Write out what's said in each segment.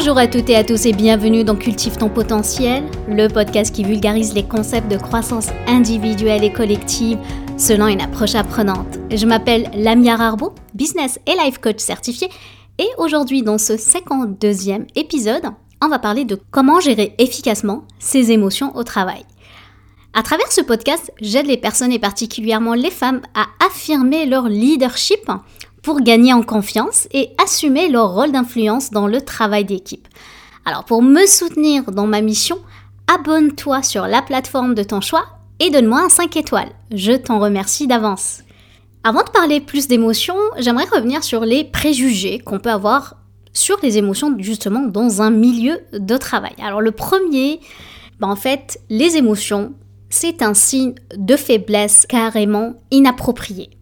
Bonjour à toutes et à tous et bienvenue dans Cultive ton potentiel, le podcast qui vulgarise les concepts de croissance individuelle et collective selon une approche apprenante. Je m'appelle Lamia Arbo, business et life coach certifié, et aujourd'hui dans ce 52e épisode, on va parler de comment gérer efficacement ses émotions au travail. À travers ce podcast, j'aide les personnes et particulièrement les femmes à affirmer leur leadership pour gagner en confiance et assumer leur rôle d'influence dans le travail d'équipe. Alors pour me soutenir dans ma mission, abonne-toi sur la plateforme de ton choix et donne-moi un 5 étoiles. Je t'en remercie d'avance. Avant de parler plus d'émotions, j'aimerais revenir sur les préjugés qu'on peut avoir sur les émotions justement dans un milieu de travail. Alors le premier, ben, en fait, les émotions, c'est un signe de faiblesse carrément inapproprié.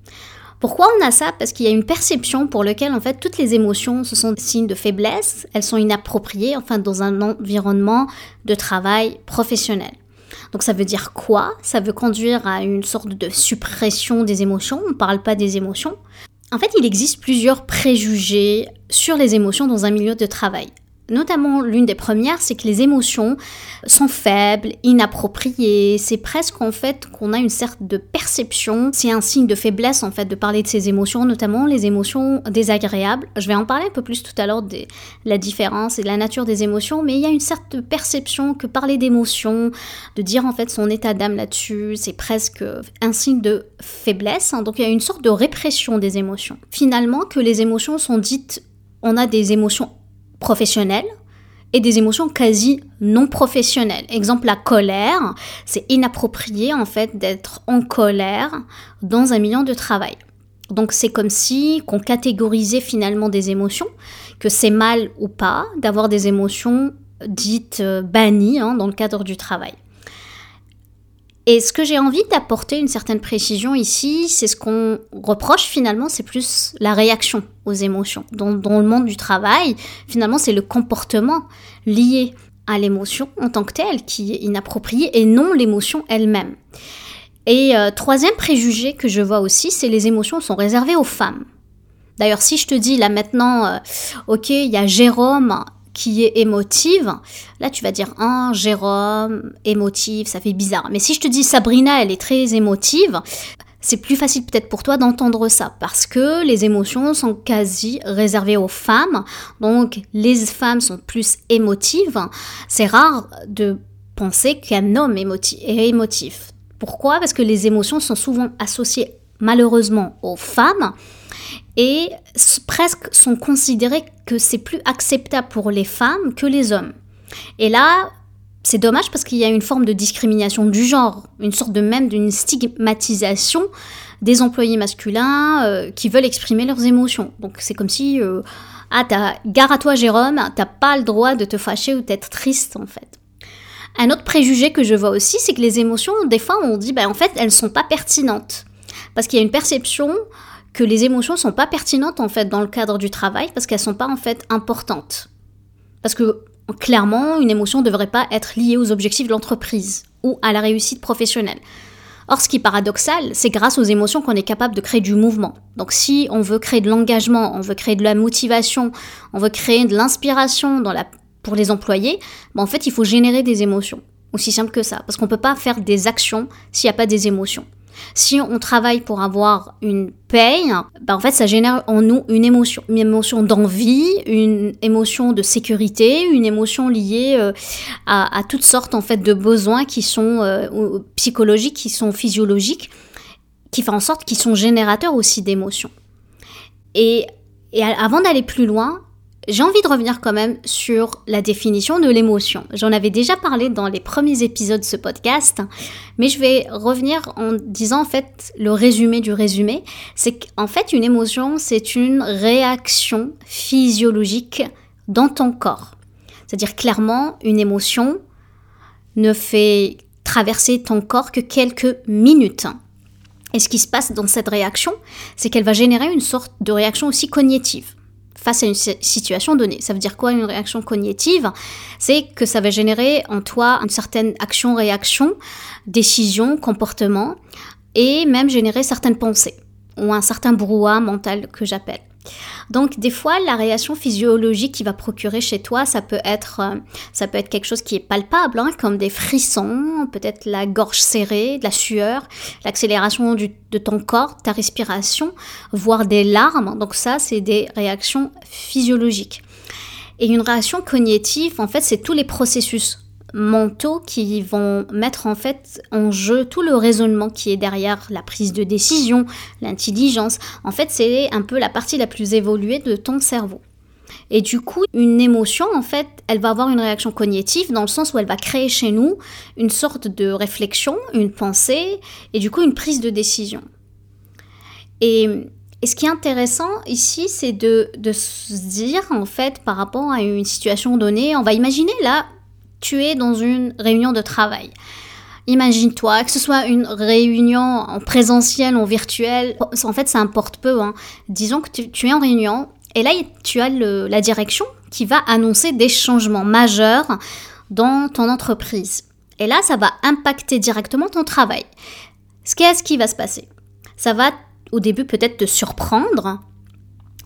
Pourquoi on a ça? Parce qu'il y a une perception pour laquelle en fait toutes les émotions ce sont des signes de faiblesse, elles sont inappropriées enfin dans un environnement de travail professionnel. Donc ça veut dire quoi? Ça veut conduire à une sorte de suppression des émotions, on ne parle pas des émotions. En fait, il existe plusieurs préjugés sur les émotions dans un milieu de travail. Notamment, l'une des premières, c'est que les émotions sont faibles, inappropriées. C'est presque en fait qu'on a une certaine de perception. C'est un signe de faiblesse en fait de parler de ces émotions, notamment les émotions désagréables. Je vais en parler un peu plus tout à l'heure de la différence et de la nature des émotions, mais il y a une certaine perception que parler d'émotions, de dire en fait son état d'âme là-dessus, c'est presque un signe de faiblesse. Donc il y a une sorte de répression des émotions. Finalement, que les émotions sont dites, on a des émotions professionnelles et des émotions quasi non professionnelles. Exemple, la colère, c'est inapproprié en fait d'être en colère dans un milieu de travail. Donc c'est comme si qu'on catégorisait finalement des émotions, que c'est mal ou pas d'avoir des émotions dites euh, bannies hein, dans le cadre du travail. Et ce que j'ai envie d'apporter une certaine précision ici, c'est ce qu'on reproche finalement, c'est plus la réaction aux émotions. Dans, le monde du travail, finalement, c'est le comportement lié à l'émotion en tant que telle qui est inapproprié et non l'émotion elle-même. Et euh, troisième préjugé que je vois aussi, c'est les émotions sont réservées aux femmes. D'ailleurs, si je te dis là maintenant, euh, ok, il y a Jérôme qui est émotive, là tu vas dire un Jérôme émotive, ça fait bizarre. Mais si je te dis Sabrina, elle est très émotive, c'est plus facile peut-être pour toi d'entendre ça parce que les émotions sont quasi réservées aux femmes. Donc les femmes sont plus émotives. C'est rare de penser qu'un homme est émotif. Pourquoi? Parce que les émotions sont souvent associées malheureusement aux femmes et presque sont considérés que c'est plus acceptable pour les femmes que les hommes. Et là, c'est dommage parce qu'il y a une forme de discrimination du genre, une sorte de même d'une stigmatisation des employés masculins euh, qui veulent exprimer leurs émotions. Donc c'est comme si euh, ah gare à toi Jérôme, t'as pas le droit de te fâcher ou d'être triste en fait. Un autre préjugé que je vois aussi, c'est que les émotions, des fois, on dit, ben, en fait, elles sont pas pertinentes. Parce qu'il y a une perception que les émotions sont pas pertinentes en fait dans le cadre du travail parce qu'elles sont pas en fait importantes. Parce que clairement, une émotion ne devrait pas être liée aux objectifs de l'entreprise ou à la réussite professionnelle. Or, ce qui est paradoxal, c'est grâce aux émotions qu'on est capable de créer du mouvement. Donc, si on veut créer de l'engagement, on veut créer de la motivation, on veut créer de l'inspiration pour les employés, ben, en fait, il faut générer des émotions. Aussi simple que ça. Parce qu'on ne peut pas faire des actions s'il n'y a pas des émotions. Si on travaille pour avoir une paye, ben en fait, ça génère en nous une émotion, une émotion d'envie, une émotion de sécurité, une émotion liée euh, à, toutes sortes en fait de besoins qui sont euh, psychologiques, qui sont physiologiques, qui font en sorte qu'ils sont générateurs aussi d'émotions. Et, et avant d'aller plus loin, j'ai envie de revenir quand même sur la définition de l'émotion. J'en avais déjà parlé dans les premiers épisodes de ce podcast, mais je vais revenir en disant en fait le résumé du résumé. C'est qu'en fait une émotion, c'est une réaction physiologique dans ton corps. C'est-à-dire clairement, une émotion ne fait traverser ton corps que quelques minutes. Et ce qui se passe dans cette réaction, c'est qu'elle va générer une sorte de réaction aussi cognitive face à une situation donnée. Ça veut dire quoi une réaction cognitive? C'est que ça va générer en toi une certaine action-réaction, décision, comportement, et même générer certaines pensées, ou un certain brouhaha mental que j'appelle. Donc des fois, la réaction physiologique qui va procurer chez toi, ça peut être, euh, ça peut être quelque chose qui est palpable, hein, comme des frissons, peut-être la gorge serrée, de la sueur, l'accélération de ton corps, ta respiration, voire des larmes. Donc ça, c'est des réactions physiologiques. Et une réaction cognitive, en fait, c'est tous les processus mentaux qui vont mettre en fait en jeu tout le raisonnement qui est derrière la prise de décision, l'intelligence. En fait, c'est un peu la partie la plus évoluée de ton cerveau. Et du coup, une émotion, en fait, elle va avoir une réaction cognitive dans le sens où elle va créer chez nous une sorte de réflexion, une pensée, et du coup une prise de décision. Et, ce qui est intéressant ici, c'est de, de se dire, en fait, par rapport à une situation donnée, on va imaginer là, tu es dans une réunion de travail. Imagine-toi, que ce soit une réunion en présentiel en virtuel, en fait ça importe peu. Hein. Disons que tu, es en réunion et là tu as la direction qui va annoncer des changements majeurs dans ton entreprise. Et là ça va impacter directement ton travail. Qu'est-ce qui va se passer? Ça va au début peut-être te surprendre,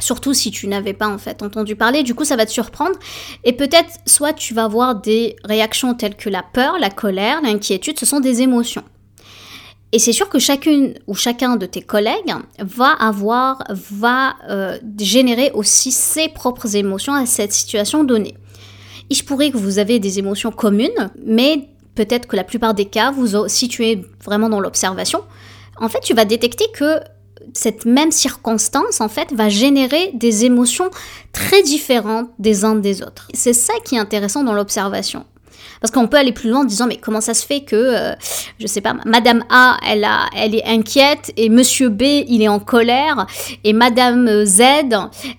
Surtout si tu n'avais pas en fait entendu parler, du coup ça va te surprendre et peut-être soit tu vas avoir des réactions telles que la peur, la colère, l'inquiétude, ce sont des émotions. Et c'est sûr que chacune ou chacun de tes collègues va avoir, va euh, générer aussi ses propres émotions à cette situation donnée. Il se pourrait que vous avez des émotions communes, mais peut-être que la plupart des cas, vous, si tu es vraiment dans l'observation, en fait tu vas détecter que cette même circonstance, en fait, va générer des émotions très différentes des uns des autres. C'est ça qui est intéressant dans l'observation. Parce qu'on peut aller plus loin en disant mais comment ça se fait que euh, je sais pas Madame A elle a elle est inquiète et Monsieur B il est en colère et Madame Z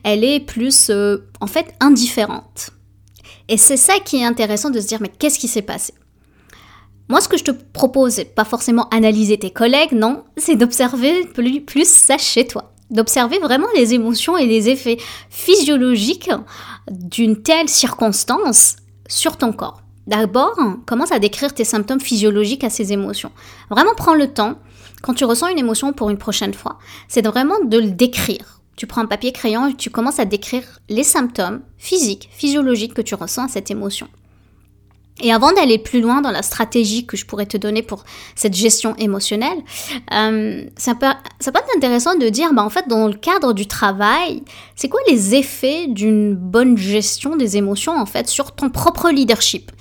elle est plus euh, en fait indifférente. Et c'est ça qui est intéressant de se dire mais qu'est-ce qui s'est passé? Moi, ce que je te propose, c'est pas forcément analyser tes collègues, non, c'est d'observer plus, ça chez toi. D'observer vraiment les émotions et les effets physiologiques d'une telle circonstance sur ton corps. D'abord, commence à décrire tes symptômes physiologiques à ces émotions. Vraiment prends le temps, quand tu ressens une émotion pour une prochaine fois, c'est vraiment de le décrire. Tu prends un papier crayon et tu commences à décrire les symptômes physiques, physiologiques que tu ressens à cette émotion. Et avant d'aller plus loin dans la stratégie que je pourrais te donner pour cette gestion émotionnelle, euh, ça, peut, ça être intéressant de dire, bah, en fait, dans le cadre du travail, c'est quoi les effets d'une bonne gestion des émotions, en fait, sur ton propre leadership?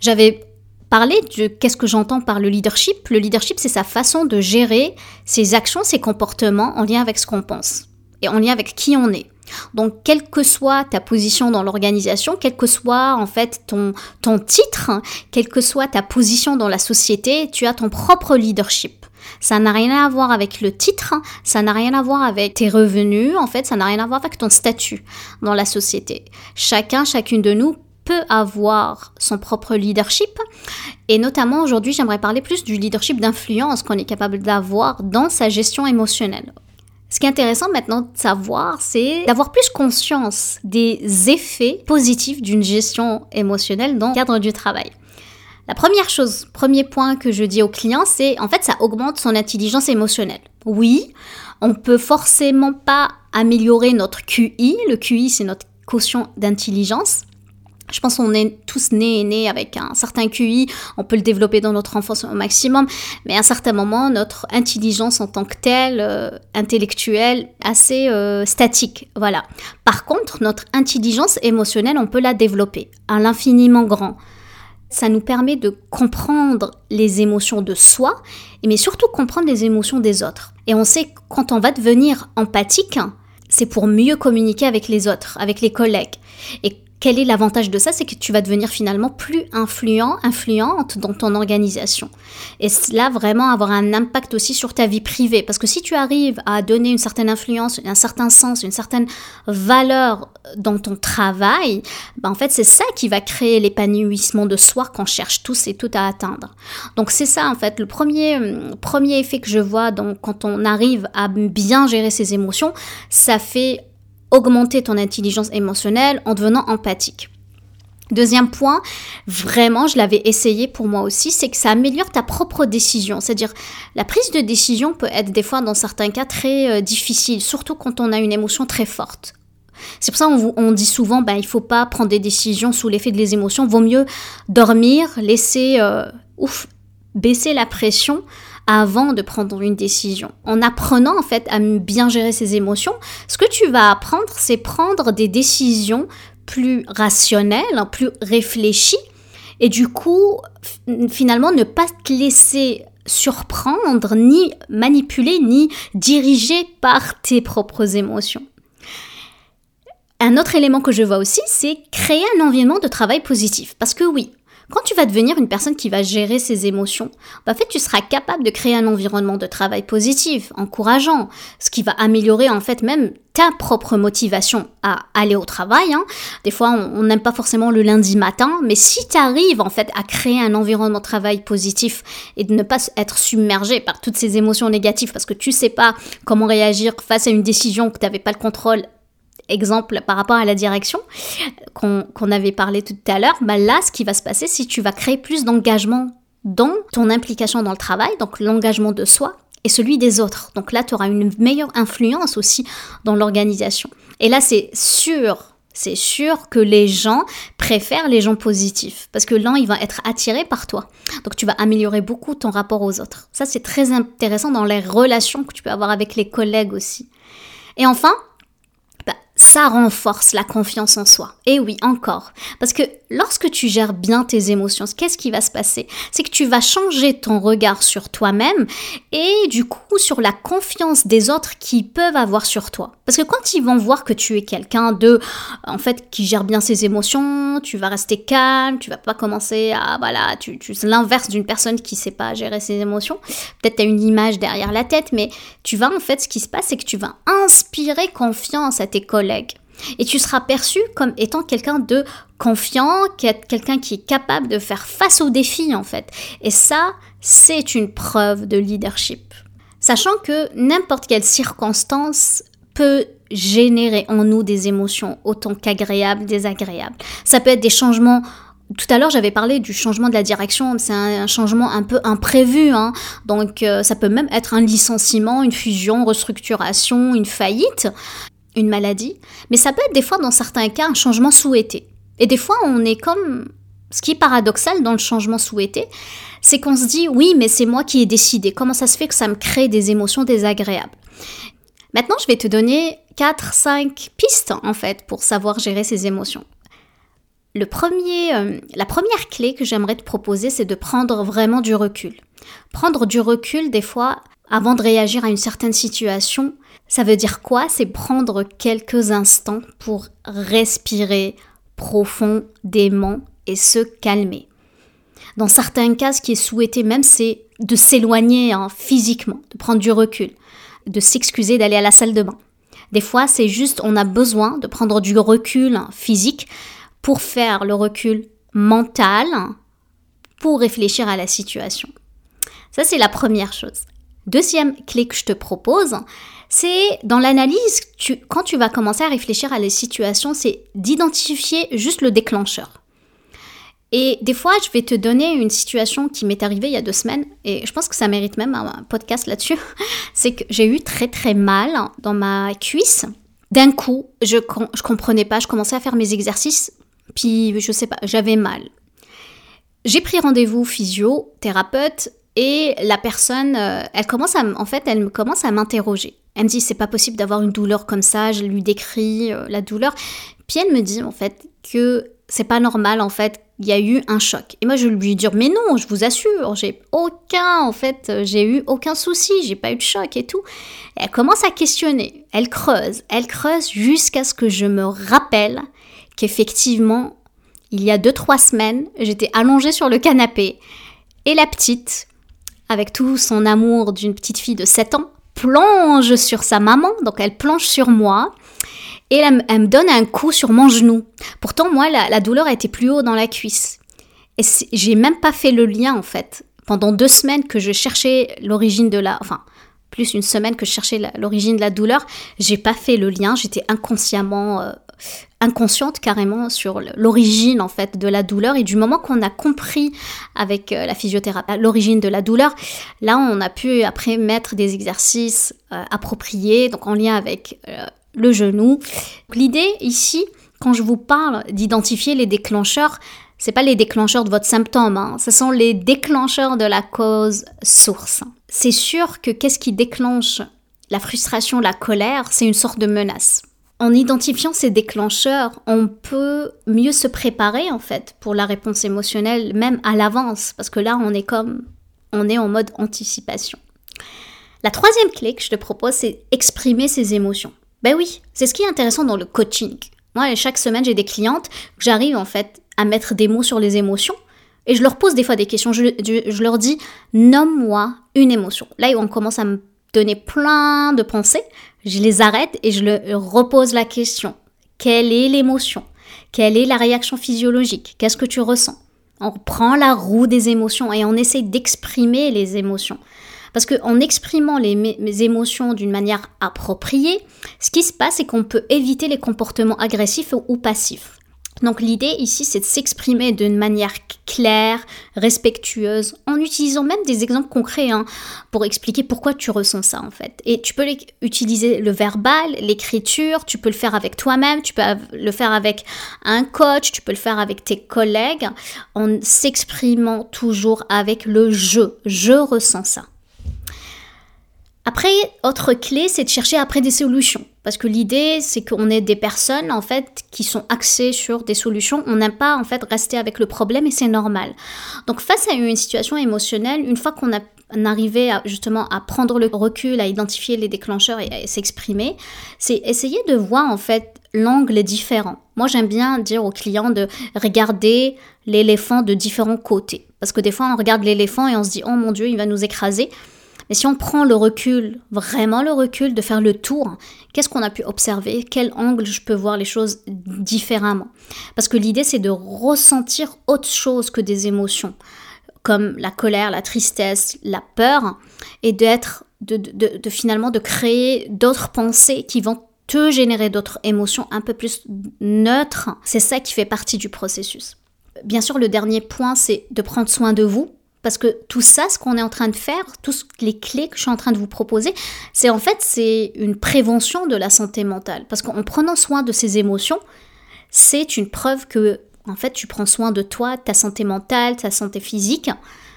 J'avais parlé de qu'est-ce que j'entends par le leadership. Le leadership, c'est sa façon de gérer ses actions, ses comportements en lien avec ce qu'on pense et en lien avec qui on est. Donc, quelle que soit ta position dans l'organisation, quel que soit en fait ton, ton titre, quelle que soit ta position dans la société, tu as ton propre leadership. Ça n'a rien à voir avec le titre, ça n'a rien à voir avec tes revenus, en fait, ça n'a rien à voir avec ton statut dans la société. Chacun, chacune de nous peut avoir son propre leadership. Et notamment aujourd'hui, j'aimerais parler plus du leadership d'influence qu'on est capable d'avoir dans sa gestion émotionnelle. Ce qui est intéressant maintenant de savoir, c'est d'avoir plus conscience des effets positifs d'une gestion émotionnelle dans le cadre du travail. La première chose, premier point que je dis aux clients, c'est en fait ça augmente son intelligence émotionnelle. Oui, on peut forcément pas améliorer notre QI. Le QI, c'est notre quotient d'intelligence. Je pense qu'on est tous nés et nés avec un certain QI, on peut le développer dans notre enfance au maximum, mais à un certain moment, notre intelligence en tant que telle, euh, intellectuelle, assez euh, statique, voilà. Par contre, notre intelligence émotionnelle, on peut la développer à l'infiniment grand. Ça nous permet de comprendre les émotions de soi, mais surtout comprendre les émotions des autres. Et on sait que quand on va devenir empathique, c'est pour mieux communiquer avec les autres, avec les collègues. Et quel est l'avantage de ça C'est que tu vas devenir finalement plus influent, influente dans ton organisation. Et cela vraiment avoir un impact aussi sur ta vie privée. Parce que si tu arrives à donner une certaine influence, un certain sens, une certaine valeur dans ton travail, ben en fait c'est ça qui va créer l'épanouissement de soi qu'on cherche tous et toutes à atteindre. Donc c'est ça en fait le premier premier effet que je vois donc quand on arrive à bien gérer ses émotions, ça fait augmenter ton intelligence émotionnelle en devenant empathique. Deuxième point, vraiment, je l'avais essayé pour moi aussi, c'est que ça améliore ta propre décision. C'est-à-dire, la prise de décision peut être des fois, dans certains cas, très euh, difficile, surtout quand on a une émotion très forte. C'est pour ça qu'on on dit souvent, ben, il faut pas prendre des décisions sous l'effet des émotions. Vaut mieux dormir, laisser, euh, ouf, baisser la pression avant de prendre une décision. En apprenant en fait à bien gérer ses émotions, ce que tu vas apprendre, c'est prendre des décisions plus rationnelles, plus réfléchies, et du coup, finalement, ne pas te laisser surprendre, ni manipuler, ni diriger par tes propres émotions. Un autre élément que je vois aussi, c'est créer un environnement de travail positif. Parce que oui, quand tu vas devenir une personne qui va gérer ses émotions, bah, en fait, tu seras capable de créer un environnement de travail positif, encourageant, ce qui va améliorer en fait même ta propre motivation à aller au travail. Hein. Des fois, on n'aime pas forcément le lundi matin, mais si tu arrives en fait à créer un environnement de travail positif et de ne pas être submergé par toutes ces émotions négatives parce que tu sais pas comment réagir face à une décision que tu n'avais pas le contrôle exemple par rapport à la direction qu'on avait parlé tout à l'heure, bah là, ce qui va se passer, que tu vas créer plus d'engagement dans ton implication dans le travail, donc l'engagement de soi et celui des autres. Donc là, tu auras une meilleure influence aussi dans l'organisation. Et là, c'est sûr, c'est sûr que les gens préfèrent les gens positifs parce que l'un, il va être attiré par toi. Donc tu vas améliorer beaucoup ton rapport aux autres. Ça, c'est très intéressant dans les relations que tu peux avoir avec les collègues aussi. Et enfin, ça renforce la confiance en soi. Et oui, encore. Parce que lorsque tu gères bien tes émotions, qu'est-ce qui va se passer? C'est que tu vas changer ton regard sur toi-même et du coup sur la confiance des autres qui peuvent avoir sur toi. Parce que quand ils vont voir que tu es quelqu'un de, en fait, qui gère bien ses émotions, tu vas rester calme, tu vas pas commencer à, voilà, tu, tu l'inverse d'une personne qui sait pas gérer ses émotions. Peut-être tu as une image derrière la tête, mais tu vas, en fait, ce qui se passe, c'est que tu vas inspirer confiance à tes collègues. Et tu seras perçu comme étant quelqu'un de confiant, quelqu'un qui est capable de faire face aux défis en fait. Et ça, c'est une preuve de leadership. Sachant que n'importe quelle circonstance peut générer en nous des émotions autant qu'agréables, désagréables. Ça peut être des changements tout à l'heure, j'avais parlé du changement de la direction. C'est un, changement un peu imprévu. Hein. Donc, euh, ça peut même être un licenciement, une fusion, restructuration, une faillite une maladie, mais ça peut être des fois dans certains cas un changement souhaité. Et des fois on est comme... Ce qui est paradoxal dans le changement souhaité, c'est qu'on se dit oui mais c'est moi qui ai décidé. Comment ça se fait que ça me crée des émotions désagréables? Maintenant je vais te donner 4-5 pistes en fait pour savoir gérer ces émotions. Le premier, euh, la première clé que j'aimerais te proposer, c'est de prendre vraiment du recul. Prendre du recul, des fois, avant de réagir à une certaine situation, ça veut dire quoi? C'est prendre quelques instants pour respirer profondément et se calmer. Dans certains cas, ce qui est souhaité même, c'est de s'éloigner hein, physiquement, de prendre du recul, de s'excuser d'aller à la salle de bain. Des fois, c'est juste, on a besoin de prendre du recul hein, physique pour faire le recul mental, pour réfléchir à la situation. Ça, c'est la première chose. Deuxième clé que je te propose, c'est dans l'analyse, quand tu vas commencer à réfléchir à les situations, c'est d'identifier juste le déclencheur. Et des fois, je vais te donner une situation qui m'est arrivée il y a deux semaines, et je pense que ça mérite même un podcast là-dessus. c'est que j'ai eu très très mal dans ma cuisse. D'un coup, je, je comprenais pas, je commençais à faire mes exercices, puis je sais pas, j'avais mal. J'ai pris rendez-vous physio, thérapeute, et la personne, euh, elle commence à, en fait, elle commence à m'interroger. Elle me dit c'est pas possible d'avoir une douleur comme ça. Je lui décris euh, la douleur. Puis elle me dit en fait que c'est pas normal en fait. Il y a eu un choc. Et moi je lui dis mais non, je vous assure, j'ai aucun en fait, j'ai eu aucun souci, j'ai pas eu de choc et tout. elle commence à questionner. Elle creuse, elle creuse jusqu'à ce que je me rappelle qu'effectivement il y a deux trois semaines j'étais allongée sur le canapé et la petite avec tout son amour d'une petite fille de 7 ans, plonge sur sa maman, donc elle plonge sur moi, et elle, me donne un coup sur mon genou. Pourtant, moi, la, douleur était plus haut dans la cuisse. Et j'ai même pas fait le lien, en fait. Pendant deux semaines que je cherchais l'origine de la... Enfin, plus une semaine que je cherchais l'origine de la douleur. J'ai pas fait le lien, j'étais inconsciemment euh, inconsciente carrément sur l'origine en fait de la douleur et du moment qu'on a compris avec euh, la physiothérapie l'origine de la douleur, là on a pu après mettre des exercices euh, appropriés donc en lien avec le genou. L'idée ici quand je vous parle d'identifier les déclencheurs, c'est pas les déclencheurs de votre symptôme, hein. ce sont les déclencheurs de la cause source. C'est sûr que qu'est-ce qui déclenche la frustration, la colère, c'est une sorte de menace. En identifiant ces déclencheurs, on peut mieux se préparer en fait pour la réponse émotionnelle, même à l'avance, parce que là on est comme, on est en mode anticipation. La troisième clé que je te propose, c'est exprimer ses émotions. Ben oui, c'est ce qui est intéressant dans le coaching. Moi, chaque semaine, j'ai des clientes, j'arrive en fait à mettre des mots sur les émotions. Et je leur pose des fois des questions. Je, leur dis, nomme-moi une émotion. Là, on commence à me donner plein de pensées. Je les arrête et je leur repose la question. Quelle est l'émotion? Quelle est la réaction physiologique? Qu'est-ce que tu ressens? On prend la roue des émotions et on essaye d'exprimer les émotions. Parce qu'en exprimant les, émotions d'une manière appropriée, ce qui se passe, c'est qu'on peut éviter les comportements agressifs ou passifs. Donc l'idée ici, c'est de s'exprimer d'une manière claire, respectueuse, en utilisant même des exemples concrets hein, pour expliquer pourquoi tu ressens ça en fait. Et tu peux utiliser le verbal, l'écriture, tu peux le faire avec toi-même, tu peux le faire avec un coach, tu peux le faire avec tes collègues, en s'exprimant toujours avec le je. Je ressens ça. Après, autre clé, c'est de chercher après des solutions. Parce que l'idée, c'est qu'on est des personnes, en fait, qui sont axées sur des solutions. On n'aime pas, en fait, rester avec le problème et c'est normal. Donc, face à une situation émotionnelle, une fois qu'on a arrivé justement à prendre le recul, à identifier les déclencheurs et à s'exprimer, c'est essayer de voir, en fait, l'angle différent. Moi, j'aime bien dire aux clients de regarder l'éléphant de différents côtés. Parce que des fois, on regarde l'éléphant et on se dit, oh mon Dieu, il va nous écraser. Mais si on prend le recul, vraiment le recul, de faire le tour, qu'est-ce qu'on a pu observer? Quel angle je peux voir les choses différemment? Parce que l'idée, c'est de ressentir autre chose que des émotions, comme la colère, la tristesse, la peur, et d'être, de, de, finalement, de créer d'autres pensées qui vont te générer d'autres émotions un peu plus neutres. C'est ça qui fait partie du processus. Bien sûr, le dernier point, c'est de prendre soin de vous parce que tout ça, ce qu'on est en train de faire, toutes les clés que je suis en train de vous proposer, c'est en fait une prévention de la santé mentale. Parce qu'en prenant soin de ces émotions, c'est une preuve que en fait tu prends soin de toi, ta santé mentale, ta santé physique.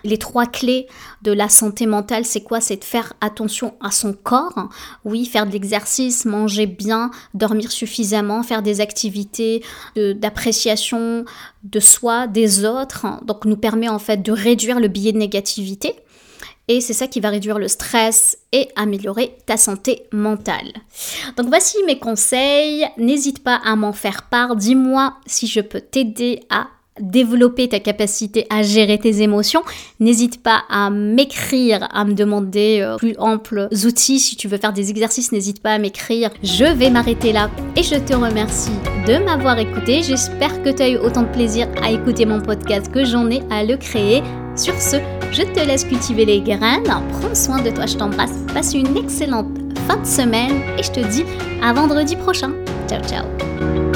Les trois clés de la santé mentale, c'est quoi? C'est de faire attention à son corps. Oui, faire de l'exercice, manger bien, dormir suffisamment, faire des activités d'appréciation de, soi, des autres. Donc, nous permet en fait de réduire le biais de négativité. Et c'est ça qui va réduire le stress et améliorer ta santé mentale. Donc voici mes conseils. N'hésite pas à m'en faire part. Dis-moi si je peux t'aider à développer ta capacité à gérer tes émotions, n'hésite pas à m'écrire, à me demander euh, plus amples outils. Si tu veux faire des exercices, n'hésite pas à m'écrire. Je vais m'arrêter là et je te remercie de m'avoir écouté. J'espère que tu as eu autant de plaisir à écouter mon podcast que j'en ai à le créer. Sur ce, je te laisse cultiver les graines. Prends soin de toi, je t'embrasse. Passe une excellente fin de semaine et je te dis à vendredi prochain. Ciao ciao